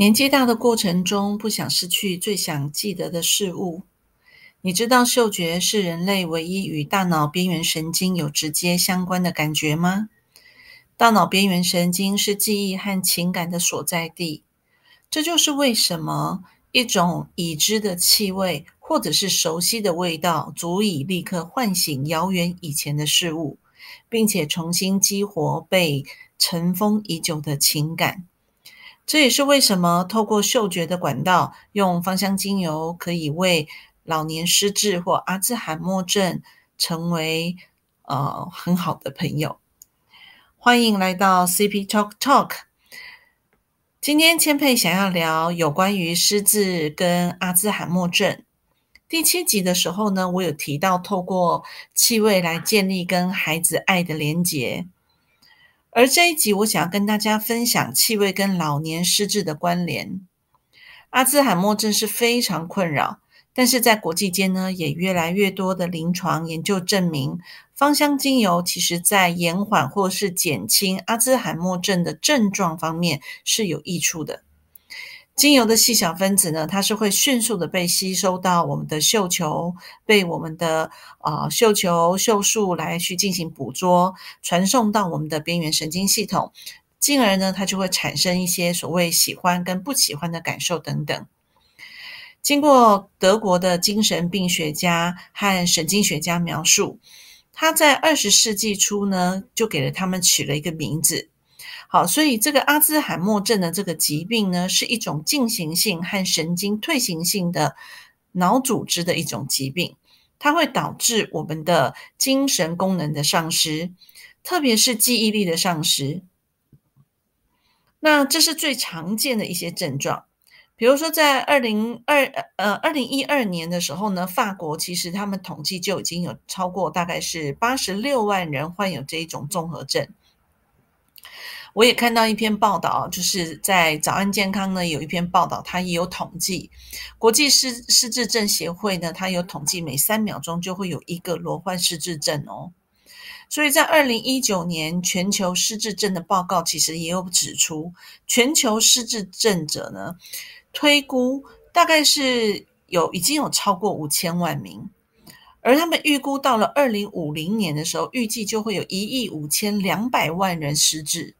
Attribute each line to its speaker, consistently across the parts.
Speaker 1: 年纪大的过程中，不想失去最想记得的事物。你知道嗅觉是人类唯一与大脑边缘神经有直接相关的感觉吗？大脑边缘神经是记忆和情感的所在地。这就是为什么一种已知的气味或者是熟悉的味道，足以立刻唤醒遥远以前的事物，并且重新激活被尘封已久的情感。这也是为什么透过嗅觉的管道，用芳香精油可以为老年失智或阿兹海默症成为呃很好的朋友。欢迎来到 CP Talk Talk。今天千佩想要聊有关于失智跟阿兹海默症。第七集的时候呢，我有提到透过气味来建立跟孩子爱的连结。而这一集，我想要跟大家分享气味跟老年失智的关联。阿兹海默症是非常困扰，但是在国际间呢，也越来越多的临床研究证明，芳香精油其实在延缓或是减轻阿兹海默症的症状方面是有益处的。精油的细小分子呢，它是会迅速的被吸收到我们的嗅球，被我们的啊嗅球、嗅素来去进行捕捉，传送到我们的边缘神经系统，进而呢，它就会产生一些所谓喜欢跟不喜欢的感受等等。经过德国的精神病学家和神经学家描述，他在二十世纪初呢，就给了他们取了一个名字。好，所以这个阿兹海默症的这个疾病呢，是一种进行性和神经退行性的脑组织的一种疾病，它会导致我们的精神功能的丧失，特别是记忆力的丧失。那这是最常见的一些症状，比如说在二零二呃二零一二年的时候呢，法国其实他们统计就已经有超过大概是八十六万人患有这一种综合症。我也看到一篇报道，就是在早安健康呢有一篇报道，它也有统计，国际失失智症协会呢，它有统计每三秒钟就会有一个罗患失智症哦。所以在二零一九年全球失智症的报告，其实也有指出，全球失智症者呢，推估大概是有已经有超过五千万名，而他们预估到了二零五零年的时候，预计就会有一亿五千两百万人失智。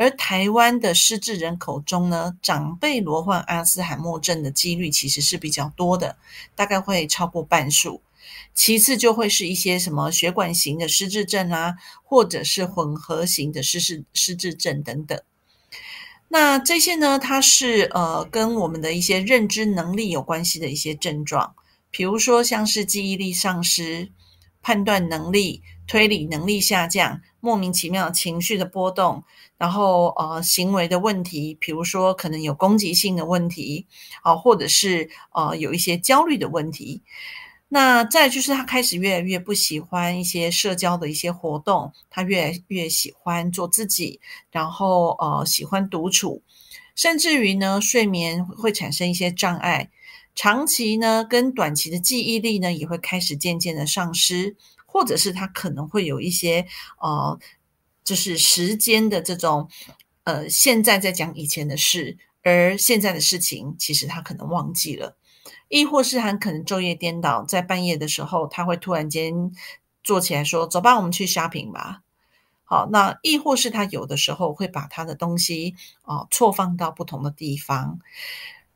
Speaker 1: 而台湾的失智人口中呢，长辈罹患阿兹海默症的几率其实是比较多的，大概会超过半数。其次就会是一些什么血管型的失智症啊，或者是混合型的失智失智症等等。那这些呢，它是呃跟我们的一些认知能力有关系的一些症状，比如说像是记忆力丧失、判断能力、推理能力下降。莫名其妙情绪的波动，然后呃行为的问题，比如说可能有攻击性的问题，啊，或者是呃有一些焦虑的问题。那再就是他开始越来越不喜欢一些社交的一些活动，他越来越喜欢做自己，然后呃喜欢独处，甚至于呢睡眠会产生一些障碍，长期呢跟短期的记忆力呢也会开始渐渐的丧失。或者是他可能会有一些呃，就是时间的这种呃，现在在讲以前的事，而现在的事情其实他可能忘记了，亦或是很可能昼夜颠倒，在半夜的时候他会突然间坐起来说：“走吧，我们去 shopping 吧。”好，那亦或是他有的时候会把他的东西啊错放到不同的地方，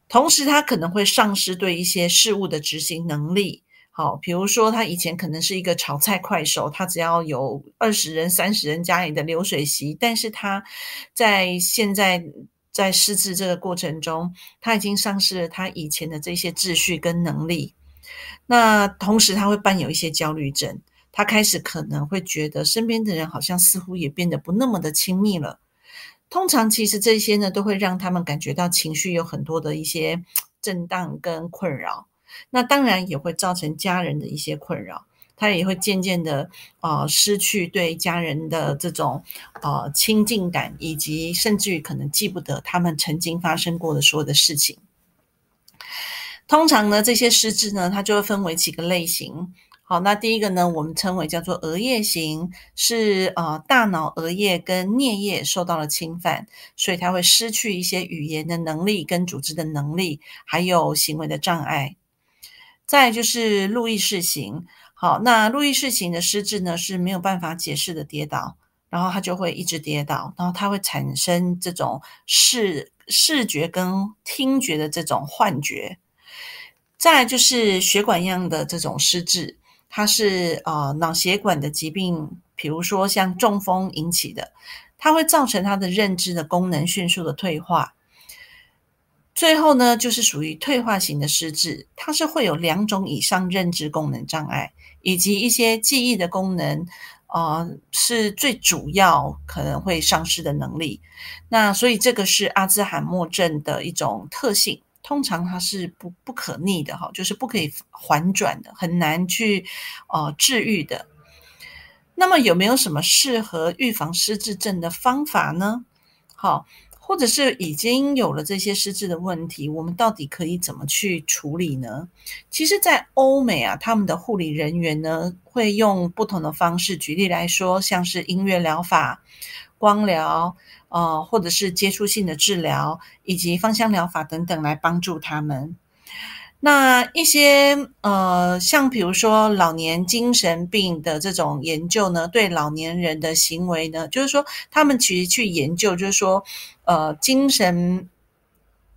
Speaker 1: 同时他可能会丧失对一些事物的执行能力。好，比如说他以前可能是一个炒菜快手，他只要有二十人、三十人家里的流水席，但是他在现在在失智这个过程中，他已经丧失了他以前的这些秩序跟能力。那同时他会伴有一些焦虑症，他开始可能会觉得身边的人好像似乎也变得不那么的亲密了。通常其实这些呢，都会让他们感觉到情绪有很多的一些 震荡跟困扰。那当然也会造成家人的一些困扰，他也会渐渐的啊失去对家人的这种呃亲近感，以及甚至于可能记不得他们曾经发生过的所有的事情。通常呢，这些失智呢，它就会分为几个类型。好，那第一个呢，我们称为叫做额叶型，是呃大脑额叶跟颞叶受到了侵犯，所以它会失去一些语言的能力跟组织的能力，还有行为的障碍。再就是路易氏型，好，那路易氏型的失智呢是没有办法解释的跌倒，然后他就会一直跌倒，然后他会产生这种视视觉跟听觉的这种幻觉。再就是血管样的这种失智，它是呃脑血管的疾病，比如说像中风引起的，它会造成他的认知的功能迅速的退化。最后呢，就是属于退化型的失智，它是会有两种以上认知功能障碍，以及一些记忆的功能，呃，是最主要可能会丧失的能力。那所以这个是阿兹海默症的一种特性，通常它是不不可逆的哈，就是不可以缓转的，很难去呃治愈的。那么有没有什么适合预防失智症的方法呢？好。或者是已经有了这些失智的问题，我们到底可以怎么去处理呢？其实，在欧美啊，他们的护理人员呢会用不同的方式。举例来说，像是音乐疗法、光疗，呃，或者是接触性的治疗，以及芳香疗法等等，来帮助他们。那一些呃，像比如说老年精神病的这种研究呢，对老年人的行为呢，就是说他们其实去研究，就是说呃，精神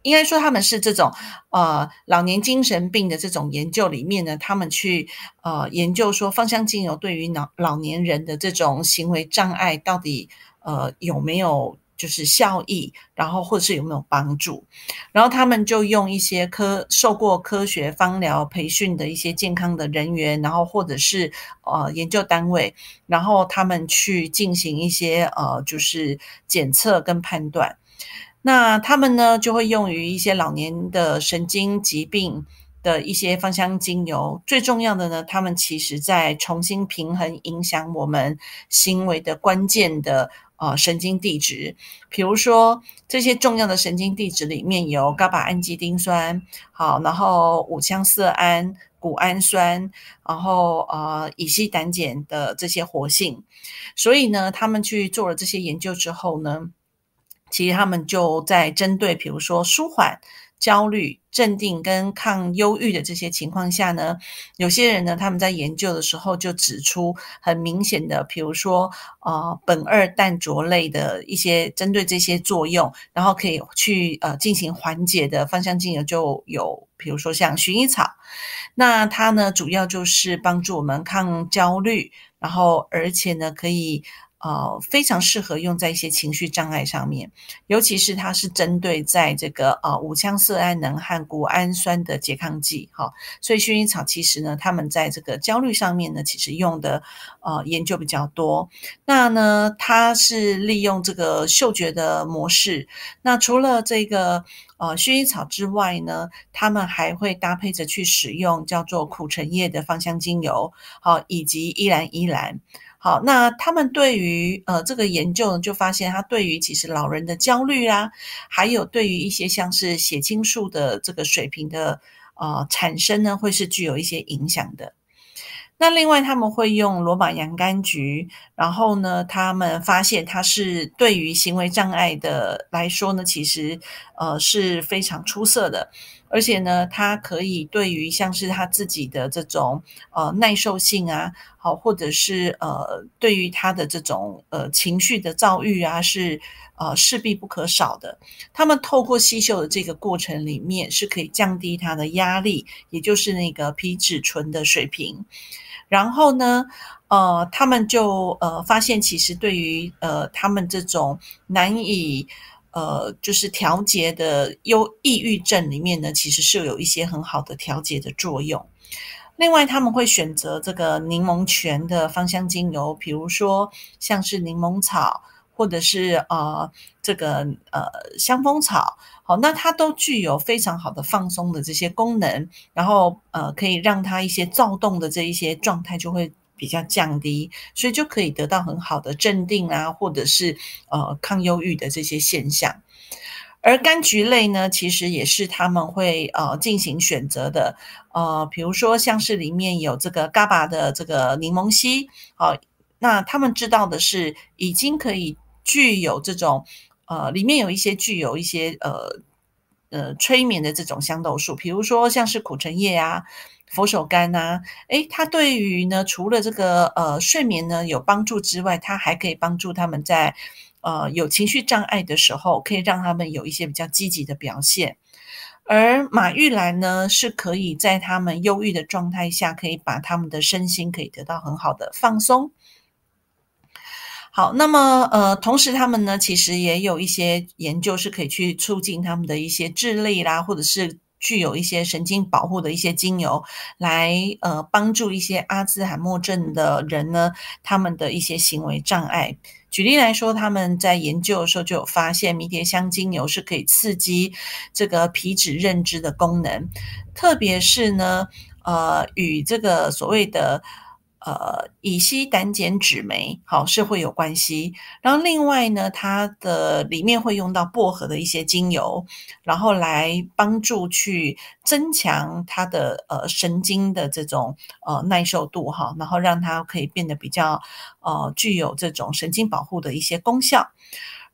Speaker 1: 应该说他们是这种呃老年精神病的这种研究里面呢，他们去呃研究说芳香精油对于老老年人的这种行为障碍到底呃有没有。就是效益，然后或者是有没有帮助，然后他们就用一些科受过科学芳疗培训的一些健康的人员，然后或者是呃研究单位，然后他们去进行一些呃就是检测跟判断。那他们呢就会用于一些老年的神经疾病的一些芳香精油。最重要的呢，他们其实在重新平衡影响我们行为的关键的。呃，神经递质，比如说这些重要的神经递质里面有伽巴氨基丁酸，好，然后五羟色胺、谷氨酸，然后呃乙烯胆碱的这些活性，所以呢，他们去做了这些研究之后呢，其实他们就在针对，比如说舒缓。焦虑、镇定跟抗忧郁的这些情况下呢，有些人呢，他们在研究的时候就指出很明显的，比如说呃苯二氮卓类的一些针对这些作用，然后可以去呃进行缓解的芳香精油就有，比如说像薰衣草，那它呢主要就是帮助我们抗焦虑，然后而且呢可以。呃，非常适合用在一些情绪障碍上面，尤其是它是针对在这个呃五羟色胺能和谷氨酸的拮抗剂，哈，所以薰衣草其实呢，他们在这个焦虑上面呢，其实用的呃研究比较多。那呢，它是利用这个嗅觉的模式。那除了这个呃薰衣草之外呢，他们还会搭配着去使用叫做苦橙叶的芳香精油，好，以及依兰依兰。好，那他们对于呃这个研究呢，就发现他对于其实老人的焦虑啊，还有对于一些像是血清素的这个水平的呃产生呢，会是具有一些影响的。那另外他们会用罗马洋甘菊，然后呢，他们发现它是对于行为障碍的来说呢，其实呃是非常出色的。而且呢，它可以对于像是他自己的这种呃耐受性啊，好，或者是呃对于他的这种呃情绪的躁郁啊，是呃势必不可少的。他们透过吸嗅的这个过程里面，是可以降低他的压力，也就是那个皮质醇的水平。然后呢，呃，他们就呃发现，其实对于呃他们这种难以呃，就是调节的忧抑郁症里面呢，其实是有一些很好的调节的作用。另外，他们会选择这个柠檬泉的芳香精油，比如说像是柠檬草，或者是呃这个呃香蜂草，好，那它都具有非常好的放松的这些功能，然后呃可以让它一些躁动的这一些状态就会。比较降低，所以就可以得到很好的镇定啊，或者是呃抗忧郁的这些现象。而柑橘类呢，其实也是他们会呃进行选择的，呃，比如说像是里面有这个 GABA 的这个柠檬烯，好，那他们知道的是已经可以具有这种呃里面有一些具有一些呃呃催眠的这种香豆素，比如说像是苦橙叶啊。佛手柑呐，诶，它对于呢，除了这个呃睡眠呢有帮助之外，它还可以帮助他们在呃有情绪障碍的时候，可以让他们有一些比较积极的表现。而马玉兰呢，是可以在他们忧郁的状态下，可以把他们的身心可以得到很好的放松。好，那么呃，同时他们呢，其实也有一些研究是可以去促进他们的一些智力啦，或者是。具有一些神经保护的一些精油，来呃帮助一些阿兹海默症的人呢，他们的一些行为障碍。举例来说，他们在研究的时候就有发现，迷迭香精油是可以刺激这个皮质认知的功能，特别是呢，呃，与这个所谓的。呃，乙烯胆碱酯酶好是会有关系，然后另外呢，它的里面会用到薄荷的一些精油，然后来帮助去增强它的呃神经的这种呃耐受度哈，然后让它可以变得比较呃具有这种神经保护的一些功效。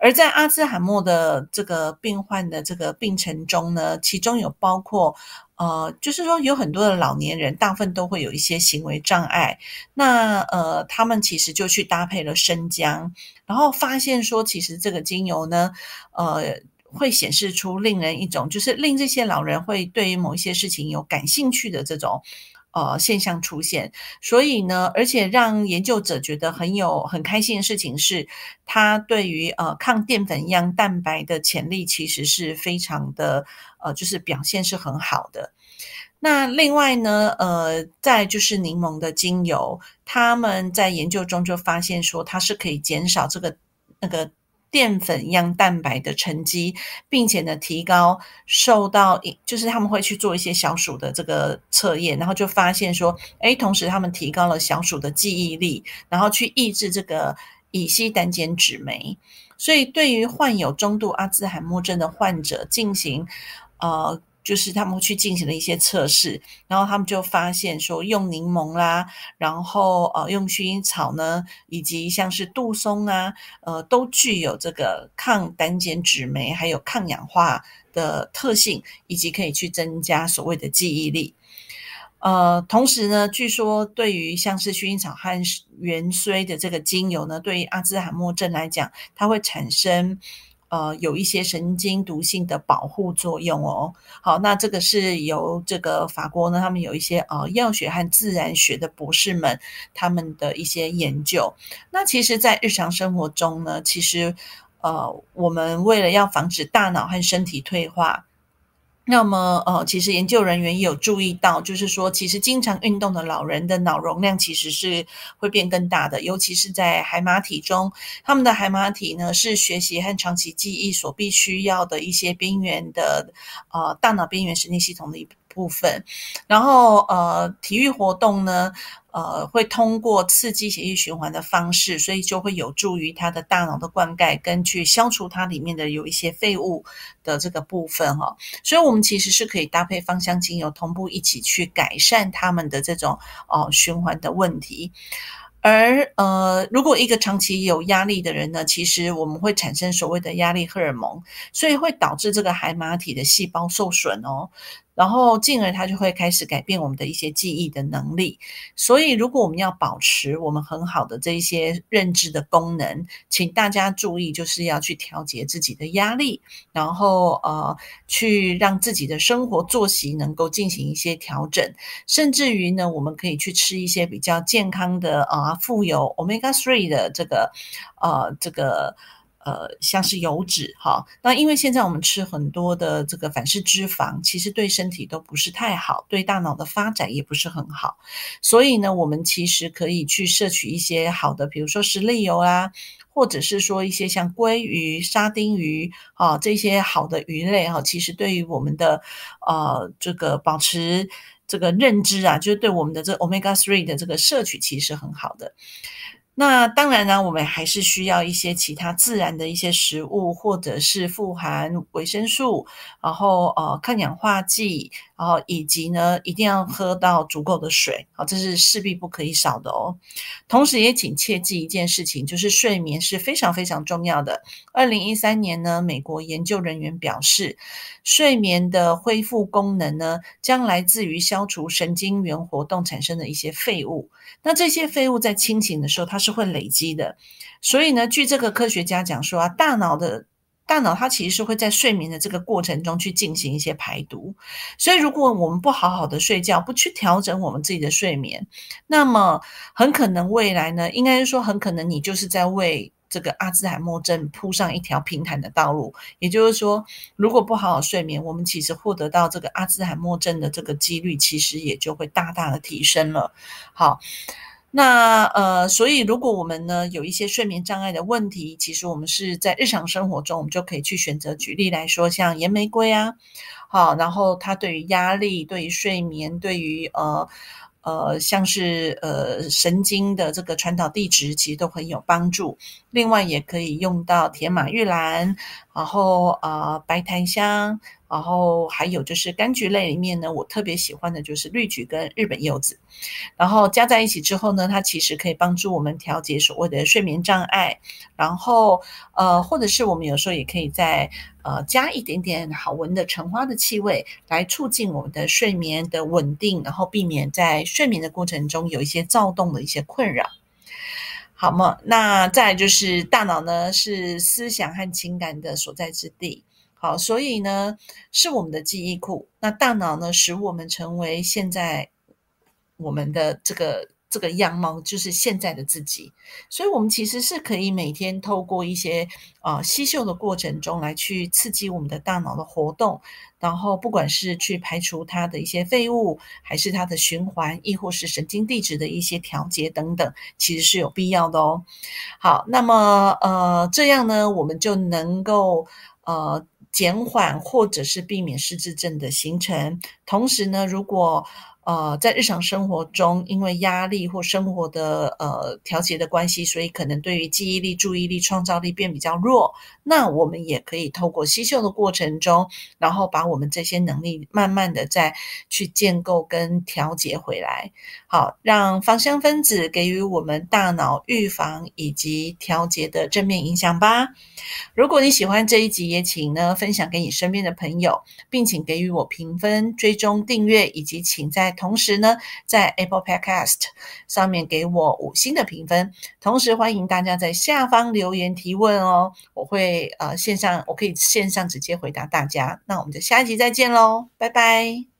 Speaker 1: 而在阿兹海默的这个病患的这个病程中呢，其中有包括。呃，就是说有很多的老年人，大部分都会有一些行为障碍。那呃，他们其实就去搭配了生姜，然后发现说，其实这个精油呢，呃，会显示出令人一种，就是令这些老人会对于某一些事情有感兴趣的这种。呃，现象出现，所以呢，而且让研究者觉得很有很开心的事情是，它对于呃抗淀粉样蛋白的潜力其实是非常的呃，就是表现是很好的。那另外呢，呃，再就是柠檬的精油，他们在研究中就发现说，它是可以减少这个那个。淀粉样蛋白的沉积，并且呢，提高受到就是他们会去做一些小鼠的这个测验，然后就发现说，哎，同时他们提高了小鼠的记忆力，然后去抑制这个乙烯胆碱酯酶，所以对于患有中度阿兹海默症的患者进行，呃。就是他们去进行了一些测试，然后他们就发现说，用柠檬啦，然后呃，用薰衣草呢，以及像是杜松啊，呃，都具有这个抗胆碱酯酶还有抗氧化的特性，以及可以去增加所谓的记忆力。呃，同时呢，据说对于像是薰衣草和元荽的这个精油呢，对于阿兹海默症来讲，它会产生。呃，有一些神经毒性的保护作用哦。好，那这个是由这个法国呢，他们有一些呃药学和自然学的博士们他们的一些研究。那其实，在日常生活中呢，其实呃，我们为了要防止大脑和身体退化。那么，呃，其实研究人员也有注意到，就是说，其实经常运动的老人的脑容量其实是会变更大的，尤其是在海马体中，他们的海马体呢是学习和长期记忆所必须要的一些边缘的，呃，大脑边缘神经系统的一部分。然后，呃，体育活动呢。呃，会通过刺激血液循环的方式，所以就会有助于他的大脑的灌溉，跟去消除它里面的有一些废物的这个部分哈。所以，我们其实是可以搭配芳香精油，同步一起去改善他们的这种哦循环的问题。而呃，如果一个长期有压力的人呢，其实我们会产生所谓的压力荷尔蒙，所以会导致这个海马体的细胞受损哦。然后，进而它就会开始改变我们的一些记忆的能力。所以，如果我们要保持我们很好的这一些认知的功能，请大家注意，就是要去调节自己的压力，然后呃，去让自己的生活作息能够进行一些调整，甚至于呢，我们可以去吃一些比较健康的啊，富有 omega three 的这个呃这个。呃，像是油脂哈，那因为现在我们吃很多的这个反式脂肪，其实对身体都不是太好，对大脑的发展也不是很好。所以呢，我们其实可以去摄取一些好的，比如说石粒油啊，或者是说一些像鲑鱼、沙丁鱼啊这些好的鱼类哈，其实对于我们的呃这个保持这个认知啊，就是对我们的这 omega three 的这个摄取其实很好的。那当然呢，我们还是需要一些其他自然的一些食物，或者是富含维生素，然后呃抗氧化剂，然后以及呢一定要喝到足够的水，好，这是势必不可以少的哦。同时也请切记一件事情，就是睡眠是非常非常重要的。二零一三年呢，美国研究人员表示，睡眠的恢复功能呢，将来自于消除神经元活动产生的一些废物。那这些废物在清醒的时候，它是会累积的。所以呢，据这个科学家讲说啊，大脑的大脑它其实是会在睡眠的这个过程中去进行一些排毒。所以，如果我们不好好的睡觉，不去调整我们自己的睡眠，那么很可能未来呢，应该是说很可能你就是在为这个阿兹海默症铺上一条平坦的道路。也就是说，如果不好好睡眠，我们其实获得到这个阿兹海默症的这个几率，其实也就会大大的提升了。好，那呃，所以如果我们呢有一些睡眠障碍的问题，其实我们是在日常生活中，我们就可以去选择。举例来说，像岩玫瑰啊，好，然后它对于压力、对于睡眠、对于呃。呃，像是呃神经的这个传导递质，其实都很有帮助。另外，也可以用到铁马玉兰，然后呃白檀香，然后还有就是柑橘类里面呢，我特别喜欢的就是绿菊跟日本柚子。然后加在一起之后呢，它其实可以帮助我们调节所谓的睡眠障碍。然后呃，或者是我们有时候也可以在。呃，加一点点好闻的橙花的气味，来促进我们的睡眠的稳定，然后避免在睡眠的过程中有一些躁动的一些困扰。好嘛，那再就是大脑呢，是思想和情感的所在之地。好，所以呢，是我们的记忆库。那大脑呢，使我们成为现在我们的这个。这个样貌就是现在的自己，所以我们其实是可以每天透过一些啊吸嗅的过程中来去刺激我们的大脑的活动，然后不管是去排除它的一些废物，还是它的循环，亦或是神经递质的一些调节等等，其实是有必要的哦。好，那么呃这样呢，我们就能够呃减缓或者是避免失智症的形成。同时呢，如果呃，在日常生活中，因为压力或生活的呃调节的关系，所以可能对于记忆力、注意力、创造力变比较弱。那我们也可以透过吸嗅的过程中，然后把我们这些能力慢慢的再去建构跟调节回来。好，让芳香分子给予我们大脑预防以及调节的正面影响吧。如果你喜欢这一集，也请呢分享给你身边的朋友，并请给予我评分、追踪、订阅，以及请在同时呢，在 Apple Podcast 上面给我五星的评分。同时欢迎大家在下方留言提问哦，我会呃线上，我可以线上直接回答大家。那我们就下一集再见喽，拜拜。